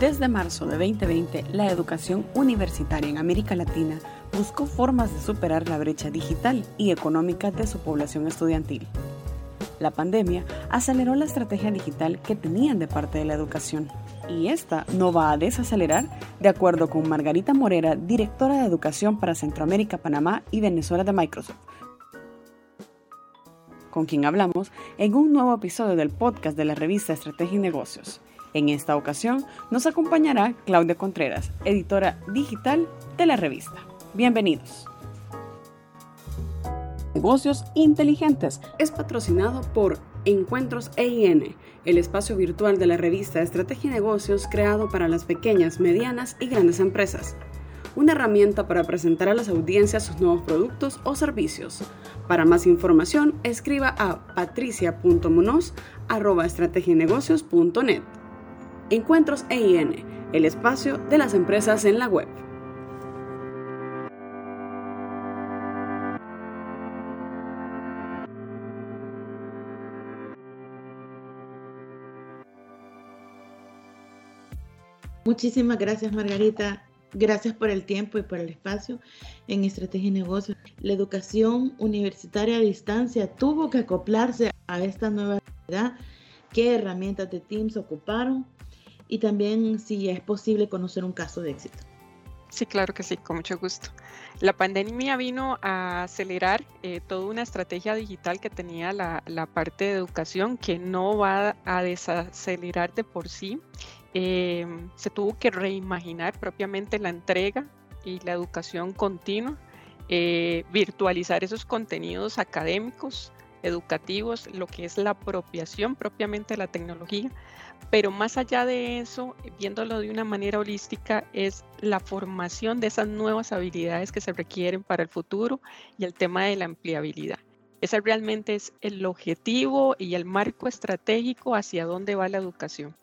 Desde marzo de 2020, la educación universitaria en América Latina buscó formas de superar la brecha digital y económica de su población estudiantil. La pandemia aceleró la estrategia digital que tenían de parte de la educación. Y esta no va a desacelerar, de acuerdo con Margarita Morera, directora de Educación para Centroamérica, Panamá y Venezuela de Microsoft, con quien hablamos en un nuevo episodio del podcast de la revista Estrategia y Negocios. En esta ocasión nos acompañará Claudia Contreras, editora digital de la revista. Bienvenidos. Negocios Inteligentes es patrocinado por Encuentros EIN, el espacio virtual de la revista Estrategia y Negocios creado para las pequeñas, medianas y grandes empresas. Una herramienta para presentar a las audiencias sus nuevos productos o servicios. Para más información, escriba a patricia.munoz.estrategienegocios.net. Encuentros EIN, el espacio de las empresas en la web. Muchísimas gracias, Margarita. Gracias por el tiempo y por el espacio en Estrategia y Negocios. La educación universitaria a distancia tuvo que acoplarse a esta nueva realidad. ¿Qué herramientas de Teams ocuparon? Y también si es posible conocer un caso de éxito. Sí, claro que sí, con mucho gusto. La pandemia vino a acelerar eh, toda una estrategia digital que tenía la, parte de educación que no va a desacelerar de por sí. Eh, se tuvo que reimaginar propiamente la entrega y la educación continua, eh, virtualizar esos contenidos académicos, educativos, lo que es la apropiación propiamente de la tecnología, pero más allá de eso, viéndolo de una manera holística, es la formación de esas nuevas habilidades que se requieren para el futuro y el tema de la empleabilidad. Ese realmente es el objetivo y el marco estratégico hacia dónde va la educación.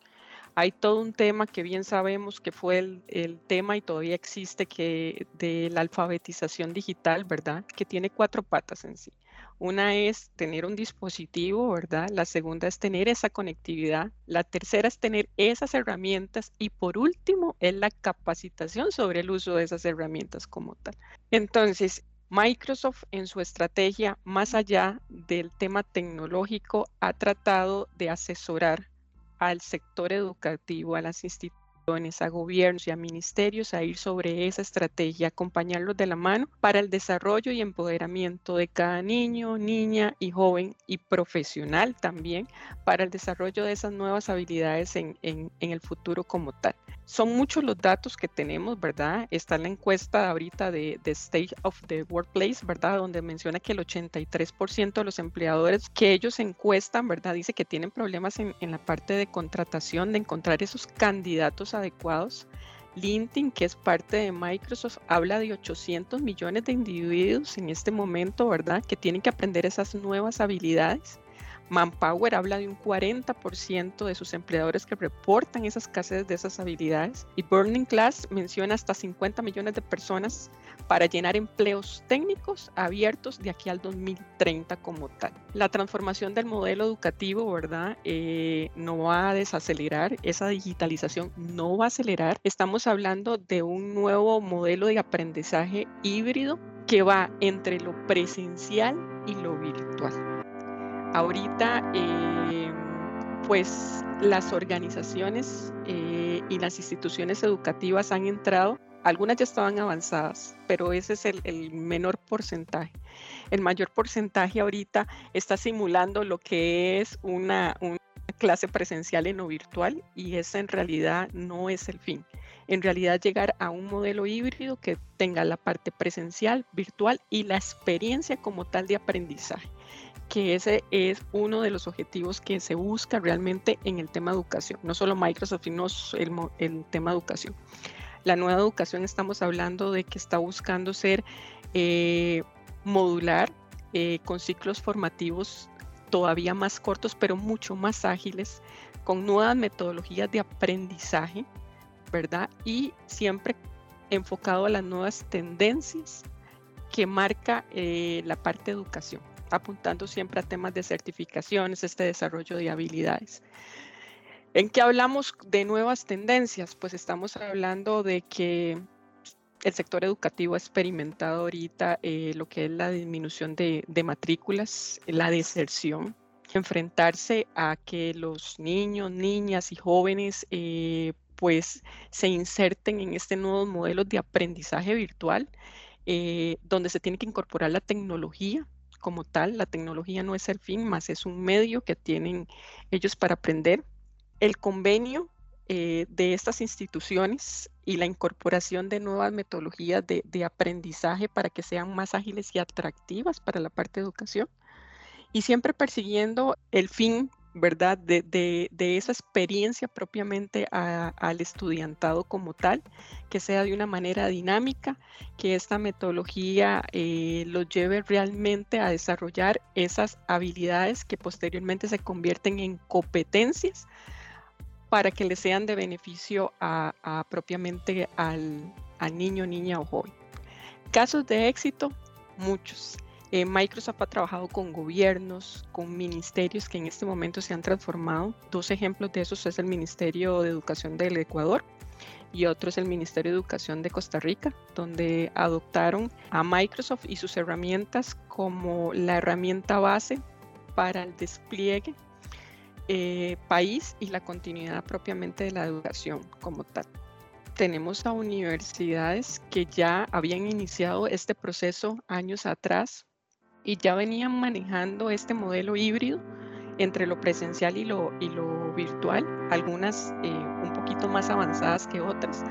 Hay todo un tema que bien sabemos que fue el, el tema y todavía existe que de la alfabetización digital, ¿verdad? Que tiene cuatro patas en sí. Una es tener un dispositivo, ¿verdad? La segunda es tener esa conectividad. La tercera es tener esas herramientas. Y por último, es la capacitación sobre el uso de esas herramientas como tal. Entonces, Microsoft en su estrategia, más allá del tema tecnológico, ha tratado de asesorar al sector educativo, a las instituciones a gobiernos y a ministerios a ir sobre esa estrategia, acompañarlos de la mano para el desarrollo y empoderamiento de cada niño, niña y joven y profesional también para el desarrollo de esas nuevas habilidades en, en, en el futuro como tal. Son muchos los datos que tenemos, ¿verdad? Está la encuesta ahorita de, de State of the Workplace, ¿verdad? Donde menciona que el 83% de los empleadores que ellos encuestan, ¿verdad? Dice que tienen problemas en, en la parte de contratación, de encontrar esos candidatos adecuados. LinkedIn, que es parte de Microsoft, habla de 800 millones de individuos en este momento, ¿verdad? Que tienen que aprender esas nuevas habilidades. Manpower habla de un 40% de sus empleadores que reportan esa escasez de esas habilidades y Burning Class menciona hasta 50 millones de personas para llenar empleos técnicos abiertos de aquí al 2030 como tal. La transformación del modelo educativo, ¿verdad? Eh, no va a desacelerar, esa digitalización no va a acelerar. Estamos hablando de un nuevo modelo de aprendizaje híbrido que va entre lo presencial y lo virtual. Ahorita, eh, pues las organizaciones eh, y las instituciones educativas han entrado, algunas ya estaban avanzadas, pero ese es el, menor porcentaje. El mayor porcentaje ahorita está simulando lo que es una, una clase presencial en lo virtual y ese en realidad no es el fin. En realidad llegar a un modelo híbrido que tenga la parte presencial, virtual y la experiencia como tal de aprendizaje que ese es uno de los objetivos que se busca realmente en el tema educación, no solo Microsoft, sino el, el tema educación. La nueva educación estamos hablando de que está buscando ser eh, modular eh, con ciclos formativos todavía más cortos, pero mucho más ágiles, con nuevas metodologías de aprendizaje, ¿verdad? Y siempre enfocado a las nuevas tendencias que marca eh, la parte educación apuntando siempre a temas de certificaciones, este desarrollo de habilidades. ¿En qué hablamos de nuevas tendencias? Pues estamos hablando de que el sector educativo ha experimentado ahorita eh, lo que es la disminución de, matrículas, la deserción, enfrentarse a que los niños, niñas y jóvenes eh, pues se inserten en este nuevo modelo de aprendizaje virtual, eh, donde se tiene que incorporar la tecnología como tal. La tecnología no es el fin, más es un medio que tienen ellos para aprender. El convenio eh, de estas instituciones y la incorporación de nuevas metodologías de, de, aprendizaje para que sean más ágiles y atractivas para la parte de educación. Y siempre persiguiendo el fin ¿verdad? De, esa experiencia propiamente al estudiantado como tal, que sea de una manera dinámica, que esta metodología eh, los lleve realmente a desarrollar esas habilidades que posteriormente se convierten en competencias para que le sean de beneficio a, propiamente al, al niño, niña o joven. Casos de éxito, muchos. Eh, Microsoft ha trabajado con gobiernos, con ministerios que en este momento se han transformado. Dos ejemplos de esos es el Ministerio de Educación del Ecuador y otro es el Ministerio de Educación de Costa Rica, donde adoptaron a Microsoft y sus herramientas como la herramienta base para el despliegue eh, país y la continuidad propiamente de la educación como tal. Tenemos a universidades que ya habían iniciado este proceso años atrás y ya venían manejando este modelo híbrido entre lo presencial y lo, virtual, algunas eh, un poquito más avanzadas que otras,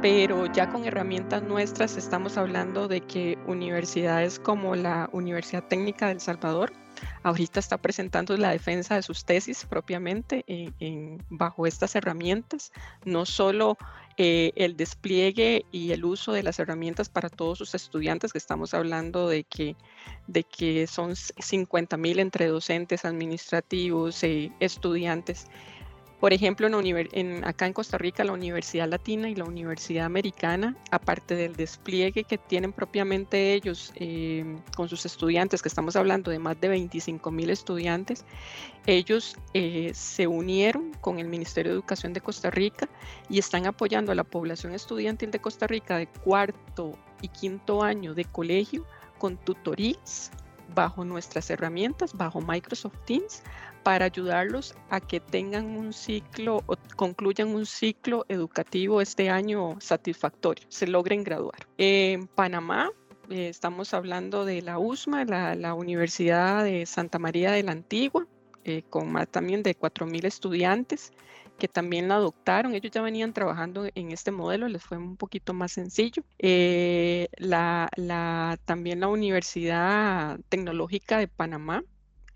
pero ya con herramientas nuestras estamos hablando de que universidades como la Universidad Técnica del Salvador ahorita está presentando la defensa de sus tesis propiamente en, bajo estas herramientas, no solo eh, el despliegue y el uso de las herramientas para todos sus estudiantes, que estamos hablando de que, de que son 50 mil entre docentes, administrativos, eh, estudiantes, por ejemplo, en, acá en Costa Rica, la Universidad Latina y la Universidad Americana, aparte del despliegue que tienen propiamente ellos eh, con sus estudiantes, que estamos hablando de más de 25 mil estudiantes, ellos eh, se unieron con el Ministerio de Educación de Costa Rica y están apoyando a la población estudiantil de Costa Rica de cuarto y quinto año de colegio con tutorías bajo nuestras herramientas, bajo Microsoft Teams, para ayudarlos a que tengan un ciclo o concluyan un ciclo educativo este año satisfactorio, se logren graduar. En Panamá eh, estamos hablando de la USMA, la, Universidad de Santa María de la Antigua, eh, con más también de 4.000 estudiantes que también la adoptaron. Ellos ya venían trabajando en este modelo, les fue un poquito más sencillo. Eh, la, también la Universidad Tecnológica de Panamá,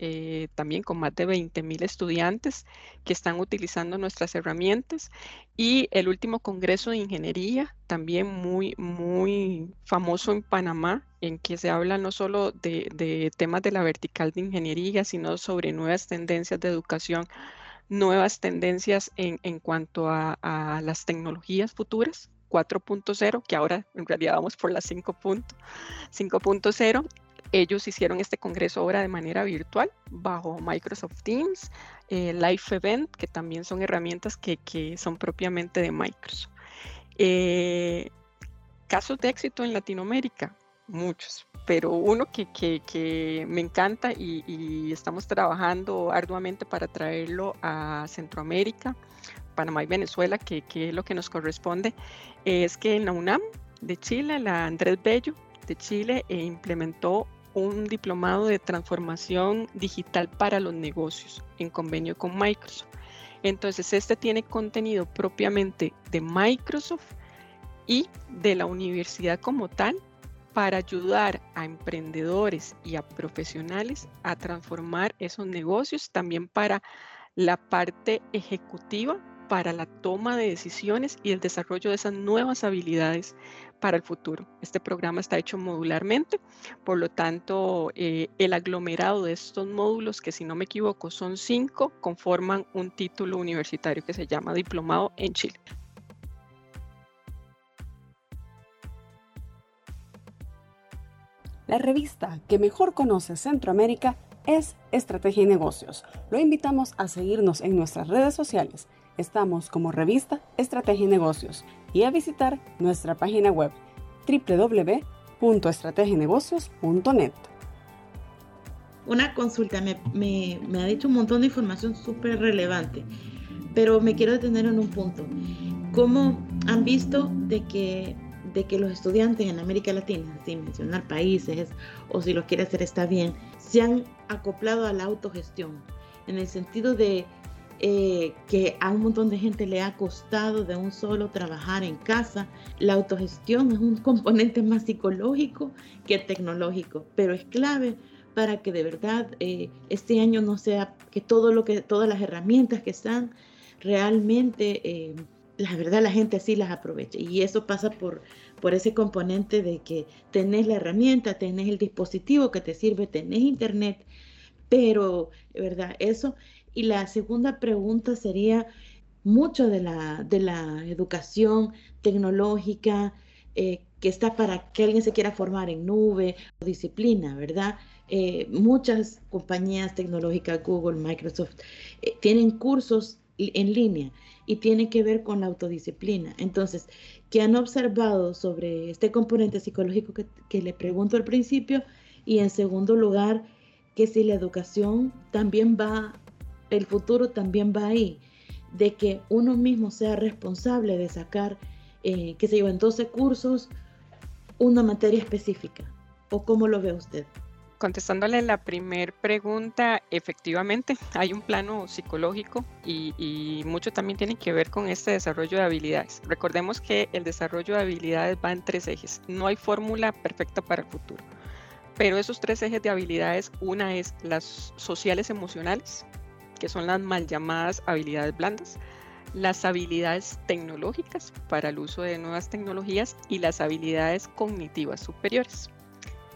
eh, también con más de 20 mil estudiantes que están utilizando nuestras herramientas. Y el último Congreso de Ingeniería, también muy, muy famoso en Panamá, en que se habla no solo de temas de la vertical de ingeniería, sino sobre nuevas tendencias de educación nuevas tendencias en, cuanto a, las tecnologías futuras. 4.0, que ahora en realidad vamos por la 5.0. Ellos hicieron este congreso ahora de manera virtual bajo Microsoft Teams, eh, Live Event, que también son herramientas que, que son propiamente de Microsoft. Eh, casos de éxito en Latinoamérica, muchos pero uno que, que, me encanta y, estamos trabajando arduamente para traerlo a Centroamérica, Panamá y Venezuela, que, que, es lo que nos corresponde, es que en la UNAM de Chile, la Andrés Bello de Chile, eh, implementó un diplomado de transformación digital para los negocios en convenio con Microsoft. Entonces, este tiene contenido propiamente de Microsoft y de la universidad como tal, para ayudar a emprendedores y a profesionales a transformar esos negocios, también para la parte ejecutiva, para la toma de decisiones y el desarrollo de esas nuevas habilidades para el futuro. Este programa está hecho modularmente, por lo tanto, eh, el aglomerado de estos módulos, que si no me equivoco son cinco, conforman un título universitario que se llama Diplomado en Chile. la revista que mejor conoce Centroamérica es Estrategia y Negocios. Lo invitamos a seguirnos en nuestras redes sociales. Estamos como revista Estrategia y Negocios y a visitar nuestra página web www.estrategienegocios.net. Una consulta, me, me ha dicho un montón de información súper relevante, pero me quiero detener en un punto. ¿Cómo han visto de que de que los estudiantes en América Latina, sin mencionar países o si lo quiere hacer está bien, se han acoplado a la autogestión, en el sentido de eh, que a un montón de gente le ha costado de un solo trabajar en casa. La autogestión es un componente más psicológico que tecnológico, pero es clave para que de verdad eh, este año no sea que todo lo que todas las herramientas que están realmente eh, la verdad la gente así las aprovecha y eso pasa por, por ese componente de que tenés la herramienta, tenés el dispositivo que te sirve, tenés internet, pero, ¿verdad? Eso. Y la segunda pregunta sería, mucho de la, de la educación tecnológica eh, que está para que alguien se quiera formar en nube o disciplina, ¿verdad? Eh, muchas compañías tecnológicas, Google, Microsoft, eh, tienen cursos en línea y tiene que ver con la autodisciplina. Entonces, ¿qué han observado sobre este componente psicológico que, le pregunto al principio? Y en segundo lugar, que si la educación también va, el futuro también va ahí, de que uno mismo sea responsable de sacar, eh, que se llevan 12 cursos, una materia específica. ¿O cómo lo ve usted? contestándole la primera pregunta, efectivamente hay un plano psicológico y, mucho también tiene que ver con este desarrollo de habilidades. Recordemos que el desarrollo de habilidades va en tres ejes. No hay fórmula perfecta para el futuro. Pero esos tres ejes de habilidades, una es las sociales emocionales, que son las mal llamadas habilidades blandas, las habilidades tecnológicas para el uso de nuevas tecnologías y las habilidades cognitivas superiores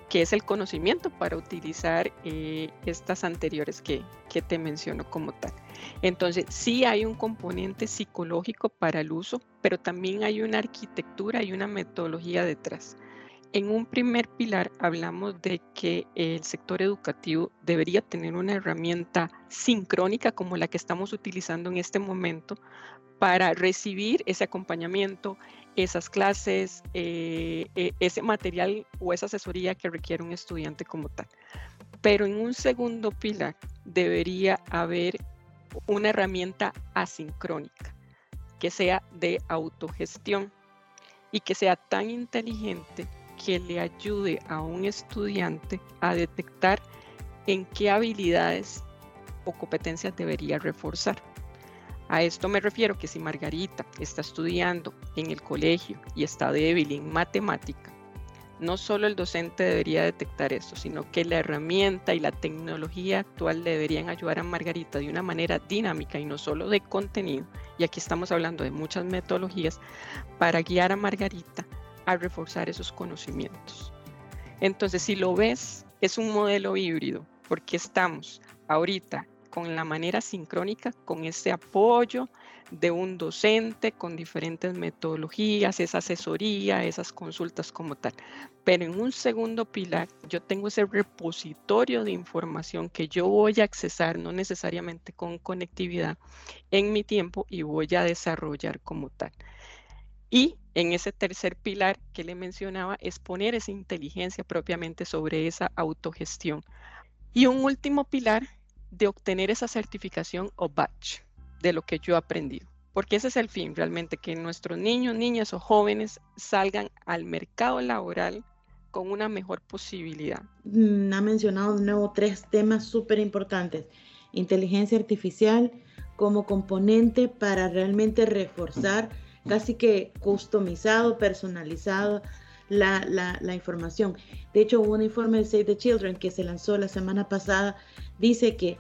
que es el conocimiento para utilizar eh, estas anteriores que, que te menciono como tal. Entonces, sí hay un componente psicológico para el uso, pero también hay una arquitectura y una metodología detrás. En un primer pilar hablamos de que el sector educativo debería tener una herramienta sincrónica como la que estamos utilizando en este momento para recibir ese acompañamiento, esas clases, eh, e, ese material o esa asesoría que requiere un estudiante como tal. Pero en un segundo pilar debería haber una herramienta asincrónica que sea de autogestión y que sea tan inteligente que le ayude a un estudiante a detectar en qué habilidades o competencias debería reforzar. A esto me refiero que si Margarita está estudiando en el colegio y está débil en matemática, no solo el docente debería detectar esto, sino que la herramienta y la tecnología actual deberían ayudar a Margarita de una manera dinámica y no solo de contenido, y aquí estamos hablando de muchas metodologías, para guiar a Margarita a reforzar esos conocimientos. Entonces, si lo ves, es un modelo híbrido, porque estamos ahorita con la manera sincrónica, con ese apoyo de un docente, con diferentes metodologías, esa asesoría, esas consultas como tal. Pero en un segundo pilar, yo tengo ese repositorio de información que yo voy a accesar, no necesariamente con conectividad, en mi tiempo y voy a desarrollar como tal. Y en ese tercer pilar que le mencionaba es poner esa inteligencia propiamente sobre esa autogestión. Y un último pilar de obtener esa certificación o badge de lo que yo he aprendido. Porque ese es el fin realmente, que nuestros niños, niñas o jóvenes salgan al mercado laboral con una mejor posibilidad. Mm, ha mencionado de nuevo tres temas súper importantes. Inteligencia artificial como componente para realmente reforzar, casi que customizado, personalizado la, la, la, información. De hecho, un informe de Save the Children que se lanzó la semana pasada dice que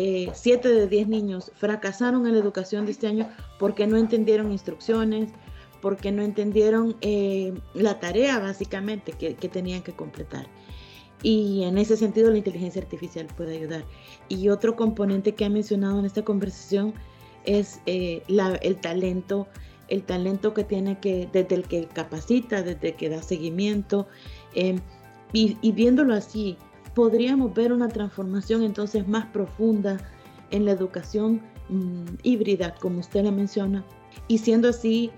eh, siete de 10 niños fracasaron en la educación de este año porque no entendieron instrucciones, porque no entendieron eh, la tarea básicamente que, tenían que completar. Y en ese sentido la inteligencia artificial puede ayudar. Y otro componente que ha mencionado en esta conversación es eh, el talento, el talento que tiene que, desde el que capacita, desde el que da seguimiento. y viéndolo así, podríamos ver una transformación entonces más profunda en la educación mm, híbrida, como usted la menciona, y siendo así,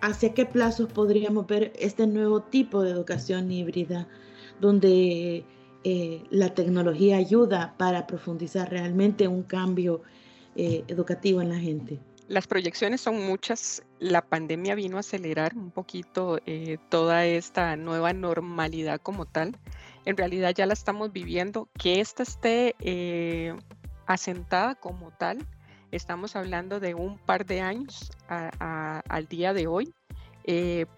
¿hacia qué plazos podríamos ver este nuevo tipo de educación híbrida, donde eh, la tecnología ayuda para profundizar realmente un cambio eh, educativo en la gente? Las proyecciones son muchas. La pandemia vino a acelerar un poquito eh, toda esta nueva normalidad como tal. En realidad ya la estamos viviendo. Que esta esté asentada como tal, estamos hablando de un par de años al día de hoy,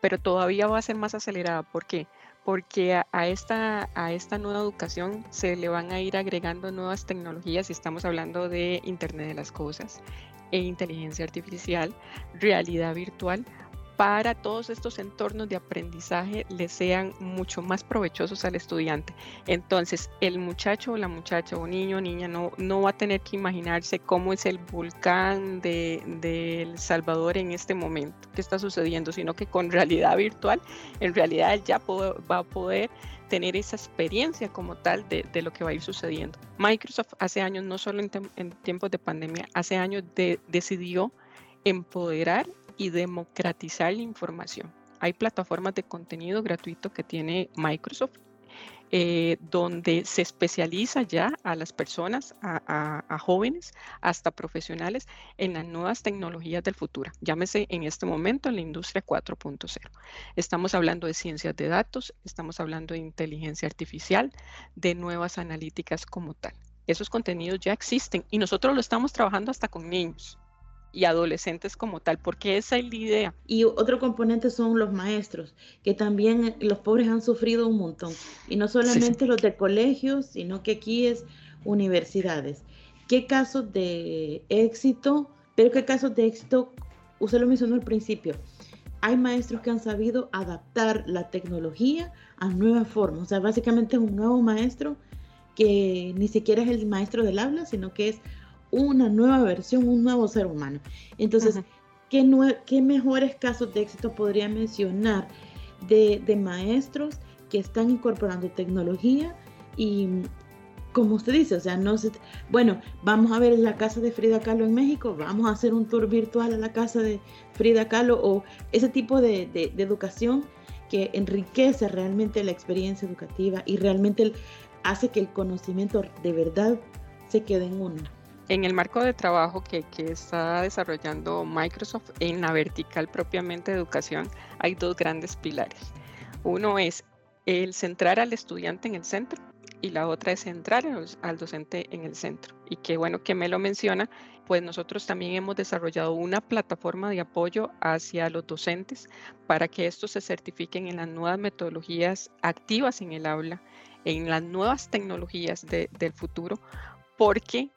pero todavía va a ser más acelerada. ¿Por qué? porque a, esta, a esta nueva educación se le van a ir agregando nuevas tecnologías y estamos hablando de Internet de las Cosas e inteligencia artificial, realidad virtual, para todos estos entornos de aprendizaje le sean mucho más provechosos al estudiante. Entonces, el muchacho o la muchacha o niño o niña no, no va a tener que imaginarse cómo es el volcán de, Salvador en este momento, qué está sucediendo, sino que con realidad virtual, en realidad ya va a poder tener esa experiencia como tal de, lo que va a ir sucediendo. Microsoft hace años, no solo en, tiempos de pandemia, hace años decidió empoderar y democratizar la información. Hay plataformas de contenido gratuito que tiene Microsoft eh, donde se especializa ya a las personas, a, jóvenes, hasta profesionales en las nuevas tecnologías del futuro. Llámese en este momento en la industria 4.0. Estamos hablando de ciencias de datos, estamos hablando de inteligencia artificial, de nuevas analíticas como tal. Esos contenidos ya existen y nosotros lo estamos trabajando hasta con niños y adolescentes como tal, porque esa es la idea. Y otro componente son los maestros, que también eh, los pobres han sufrido un montón, y no solamente los de colegios, sino que aquí es universidades. ¿Qué casos de éxito? Pero qué casos de éxito, usted lo mencionó al principio, hay maestros que han sabido adaptar la tecnología a nuevas formas, o sea, básicamente es un nuevo maestro que ni siquiera es el maestro del habla, sino que es una nueva versión, un nuevo ser humano. Entonces, ¿qué, mejores casos de éxito podría mencionar de, maestros que están incorporando tecnología y como usted dice, o sea, no se, bueno, vamos a ver la casa de Frida Kahlo en México, vamos a hacer un tour virtual a la casa de Frida Kahlo o ese tipo de, de educación que enriquece realmente la experiencia educativa y realmente hace que el conocimiento de verdad se quede en uno en el marco de trabajo que, está desarrollando Microsoft en la vertical propiamente de educación, hay dos grandes pilares. Uno es el centrar al estudiante en el centro y la otra es centrar al docente en el centro. Y qué bueno que me lo menciona, pues nosotros también hemos desarrollado una plataforma de apoyo hacia los docentes para que estos se certifiquen en las nuevas metodologías activas en el aula, en las nuevas tecnologías del futuro, porque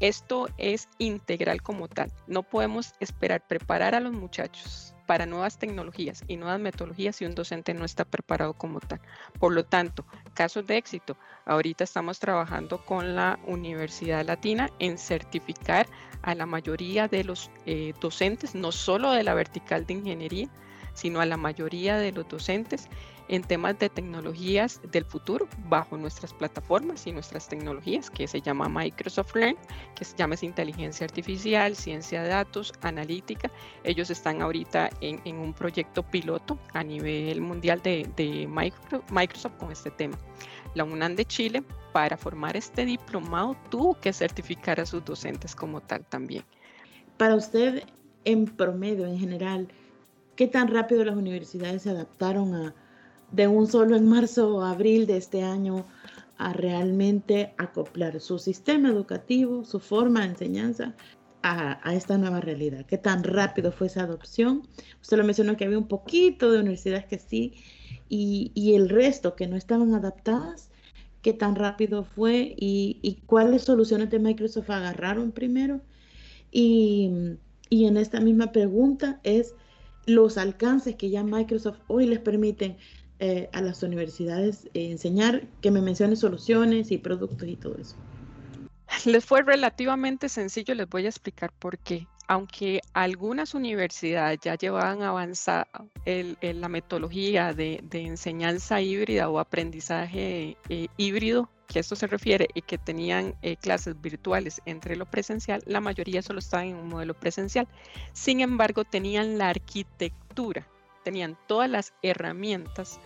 esto es integral como tal. No podemos esperar preparar a los muchachos para nuevas tecnologías y nuevas metodologías si un docente no está preparado como tal. Por lo tanto, casos de éxito. Ahorita estamos trabajando con la Universidad Latina en certificar a la mayoría de los eh, docentes, no solo de la vertical de ingeniería, sino a la mayoría de los docentes en temas de tecnologías del futuro bajo nuestras plataformas y nuestras tecnologías que se llama Microsoft Learn, que se llama inteligencia artificial, ciencia de datos, analítica. Ellos están ahorita en, un proyecto piloto a nivel mundial de, Microsoft con este tema. La UNAM de Chile, para formar este diplomado, tuvo que certificar a sus docentes como tal también. Para usted, en promedio, en general, ¿qué tan rápido las universidades se adaptaron a, de un solo en marzo o abril de este año a realmente acoplar su sistema educativo, su forma de enseñanza a, esta nueva realidad. ¿Qué tan rápido fue esa adopción? Usted lo mencionó que había un poquito de universidades que sí y, el resto que no estaban adaptadas. ¿Qué tan rápido fue y, cuáles soluciones de Microsoft agarraron primero? Y, y en esta misma pregunta es los alcances que ya Microsoft hoy les permiten eh, a las universidades eh, enseñar, que me mencione soluciones y productos y todo eso. Les fue relativamente sencillo, les voy a explicar por qué. Aunque algunas universidades ya llevaban avanzada la metodología de, enseñanza híbrida o aprendizaje eh, híbrido que esto se refiere y que tenían clases virtuales entre lo presencial, la mayoría solo estaban en un modelo presencial. Sin embargo, tenían la arquitectura, tenían todas las herramientas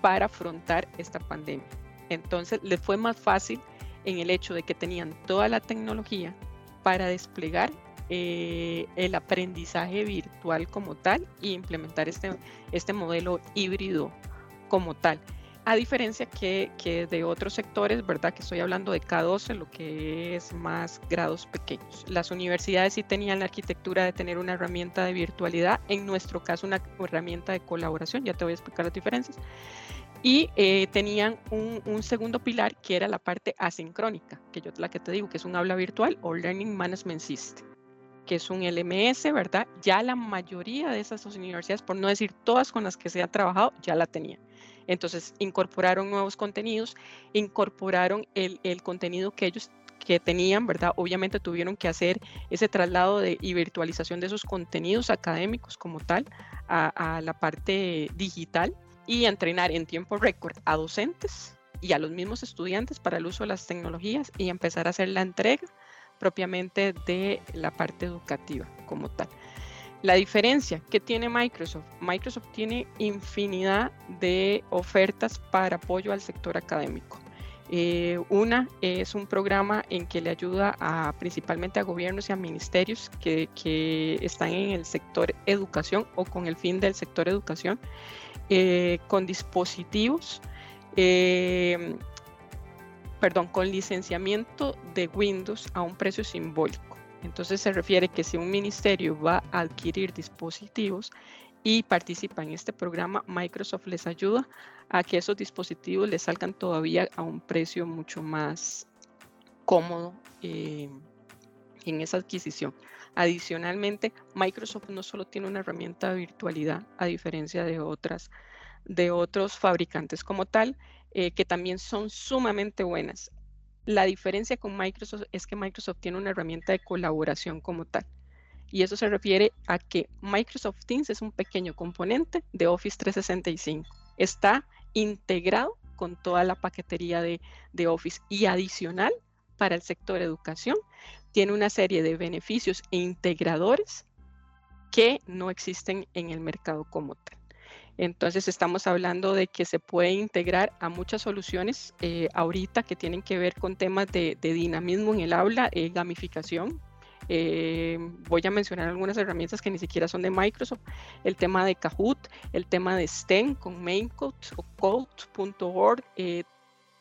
para afrontar esta pandemia. Entonces, les fue más fácil en el hecho de que tenían toda la tecnología para desplegar eh, el aprendizaje virtual como tal e implementar este, este modelo híbrido como tal. A diferencia que, que, de otros sectores, ¿verdad? Que estoy hablando de K12, lo que es más grados pequeños. Las universidades sí tenían la arquitectura de tener una herramienta de virtualidad, en nuestro caso una herramienta de colaboración, ya te voy a explicar las diferencias. Y eh, tenían un, un, segundo pilar que era la parte asincrónica, que yo la que te digo, que es un aula virtual o Learning Management System que es un LMS, ¿verdad? Ya la mayoría de esas universidades, por no decir todas con las que se ha trabajado, ya la tenían. Entonces, incorporaron nuevos contenidos, incorporaron el, contenido que ellos que tenían, ¿verdad? Obviamente tuvieron que hacer ese traslado de, y virtualización de esos contenidos académicos como tal a, a la parte digital y entrenar en tiempo récord a docentes y a los mismos estudiantes para el uso de las tecnologías y empezar a hacer la entrega propiamente de la parte educativa como tal. La diferencia que tiene Microsoft, Microsoft tiene infinidad de ofertas para apoyo al sector académico. Eh, una es un programa en que le ayuda a, principalmente a gobiernos y a ministerios que, están en el sector educación o con el fin del sector educación, eh, con dispositivos, eh, perdón, con licenciamiento de Windows a un precio simbólico. Entonces se refiere que si un ministerio va a adquirir dispositivos y participa en este programa, Microsoft les ayuda a que esos dispositivos les salgan todavía a un precio mucho más cómodo eh, en esa adquisición. Adicionalmente, Microsoft no solo tiene una herramienta de virtualidad, a diferencia de otras de otros fabricantes como tal, eh, que también son sumamente buenas. La diferencia con Microsoft es que Microsoft tiene una herramienta de colaboración como tal. Y eso se refiere a que Microsoft Teams es un pequeño componente de Office 365. Está integrado con toda la paquetería de, Office y adicional para el sector educación. Tiene una serie de beneficios e integradores que no existen en el mercado como tal. Entonces estamos hablando de que se puede integrar a muchas soluciones eh, ahorita que tienen que ver con temas de, dinamismo en el aula, eh, gamificación. Eh, voy a mencionar algunas herramientas que ni siquiera son de Microsoft, el tema de Kahoot, el tema de STEM con MainCode o Code.org.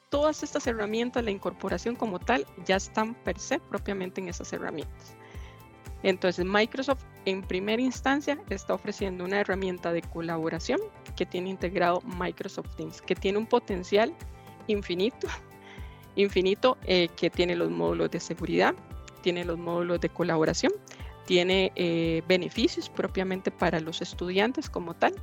todas estas herramientas, la incorporación como tal, ya están per se propiamente en esas herramientas. Entonces Microsoft en primera instancia está ofreciendo una herramienta de colaboración que tiene integrado Microsoft Teams, que tiene un potencial infinito, infinito, eh, que tiene los módulos de seguridad, tiene los módulos de colaboración, tiene eh, beneficios propiamente para los estudiantes como tal,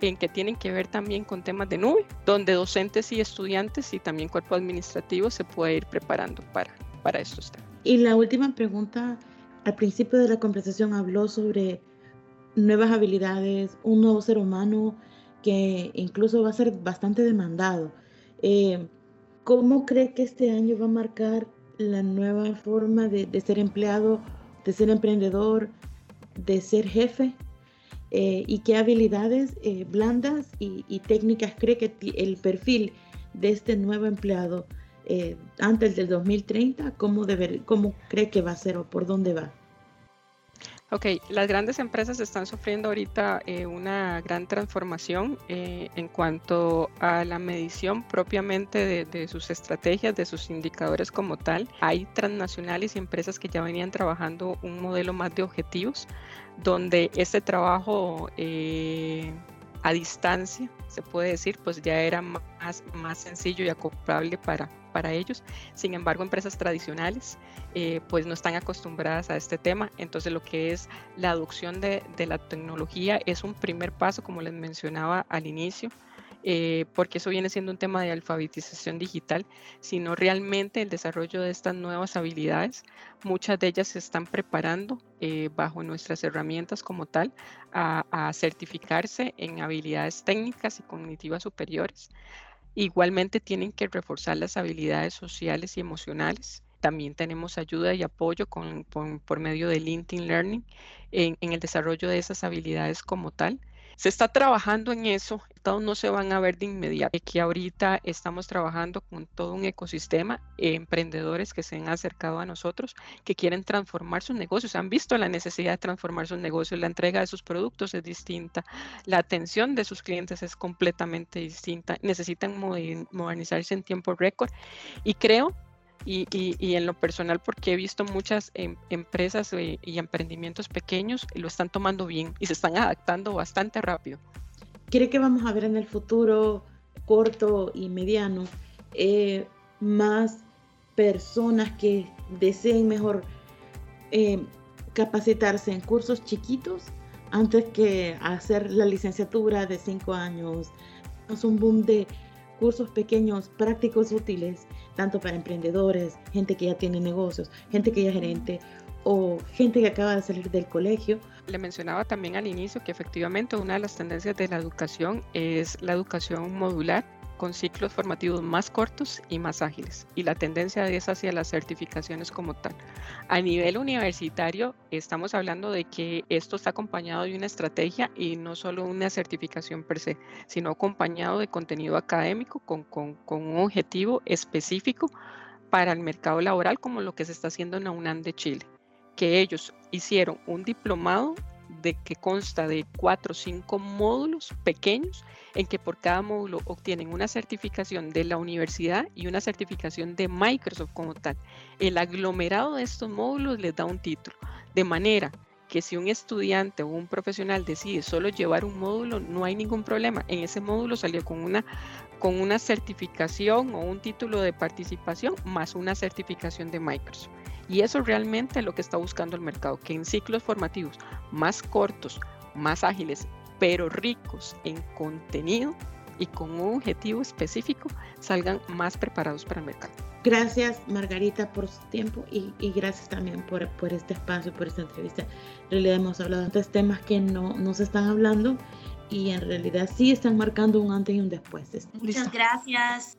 en que tienen que ver también con temas de nube, donde docentes y estudiantes y también cuerpo administrativo se puede ir preparando para, para estos temas. Y la última pregunta al principio de la conversación habló sobre nuevas habilidades, un nuevo ser humano que incluso va a ser bastante demandado. Eh, ¿Cómo cree que este año va a marcar la nueva forma de, ser empleado, de ser emprendedor, de ser jefe? Eh, ¿Y qué habilidades eh, blandas y, técnicas cree que el perfil de este nuevo empleado eh, antes del 2030, ¿cómo, ¿cómo cree que va a ser o por dónde va? Ok, las grandes empresas están sufriendo ahorita eh, una gran transformación eh, en cuanto a la medición propiamente de, de, sus estrategias, de sus indicadores como tal. Hay transnacionales y empresas que ya venían trabajando un modelo más de objetivos, donde este trabajo a distancia, se puede decir, pues ya era más, más sencillo y acoplable para, para ellos. Sin embargo, empresas tradicionales eh, pues no están acostumbradas a este tema. Entonces lo que es la adopción de, de la tecnología es un primer paso, como les mencionaba al inicio, eh, porque eso viene siendo un tema de alfabetización digital, sino realmente el desarrollo de estas nuevas habilidades. Muchas de ellas se están preparando eh, bajo nuestras herramientas como tal a, certificarse en habilidades técnicas y cognitivas superiores. Igualmente tienen que reforzar las habilidades sociales y emocionales. También tenemos ayuda y apoyo por, medio de LinkedIn Learning en, en el desarrollo de esas habilidades como tal. Se está trabajando en eso, todos no se van a ver de inmediato. Aquí ahorita estamos trabajando con todo un ecosistema, emprendedores que se han acercado a nosotros, que quieren transformar sus negocios, han visto la necesidad de transformar sus negocios, la entrega de sus productos es distinta, la atención de sus clientes es completamente distinta, necesitan modernizarse en tiempo récord y creo y, en lo personal, porque he visto muchas em, empresas y, emprendimientos pequeños lo están tomando bien y se están adaptando bastante rápido. ¿Cree que vamos a ver en el futuro corto y mediano eh, más personas que deseen mejor eh, capacitarse en cursos chiquitos antes que hacer la licenciatura de cinco años? Es un boom de cursos pequeños, prácticos, útiles, tanto para emprendedores, gente que ya tiene negocios, gente que ya es gerente o gente que acaba de salir del colegio. Le mencionaba también al inicio que efectivamente una de las tendencias de la educación es la educación modular con ciclos formativos más cortos y más ágiles. Y la tendencia es hacia las certificaciones como tal. A nivel universitario, estamos hablando de que esto está acompañado de una estrategia y no solo una certificación per se, sino acompañado de contenido académico con, con, con un objetivo específico para el mercado laboral, como lo que se está haciendo en la UNAM de Chile, que ellos hicieron un diplomado de que consta de cuatro o cinco módulos pequeños en que por cada módulo obtienen una certificación de la universidad y una certificación de Microsoft como tal. El aglomerado de estos módulos les da un título, de manera que si un estudiante o un profesional decide solo llevar un módulo, no hay ningún problema. En ese módulo salió con una, con una certificación o un título de participación más una certificación de Microsoft. Y eso realmente es lo que está buscando el mercado, que en ciclos formativos más cortos, más ágiles, pero ricos en contenido y con un objetivo específico, salgan más preparados para el mercado. Gracias Margarita por su tiempo y, gracias también por, por, este espacio, por esta entrevista. En realidad hemos hablado de estos temas que no, no se están hablando y en realidad sí están marcando un antes y un después. Muchas gracias.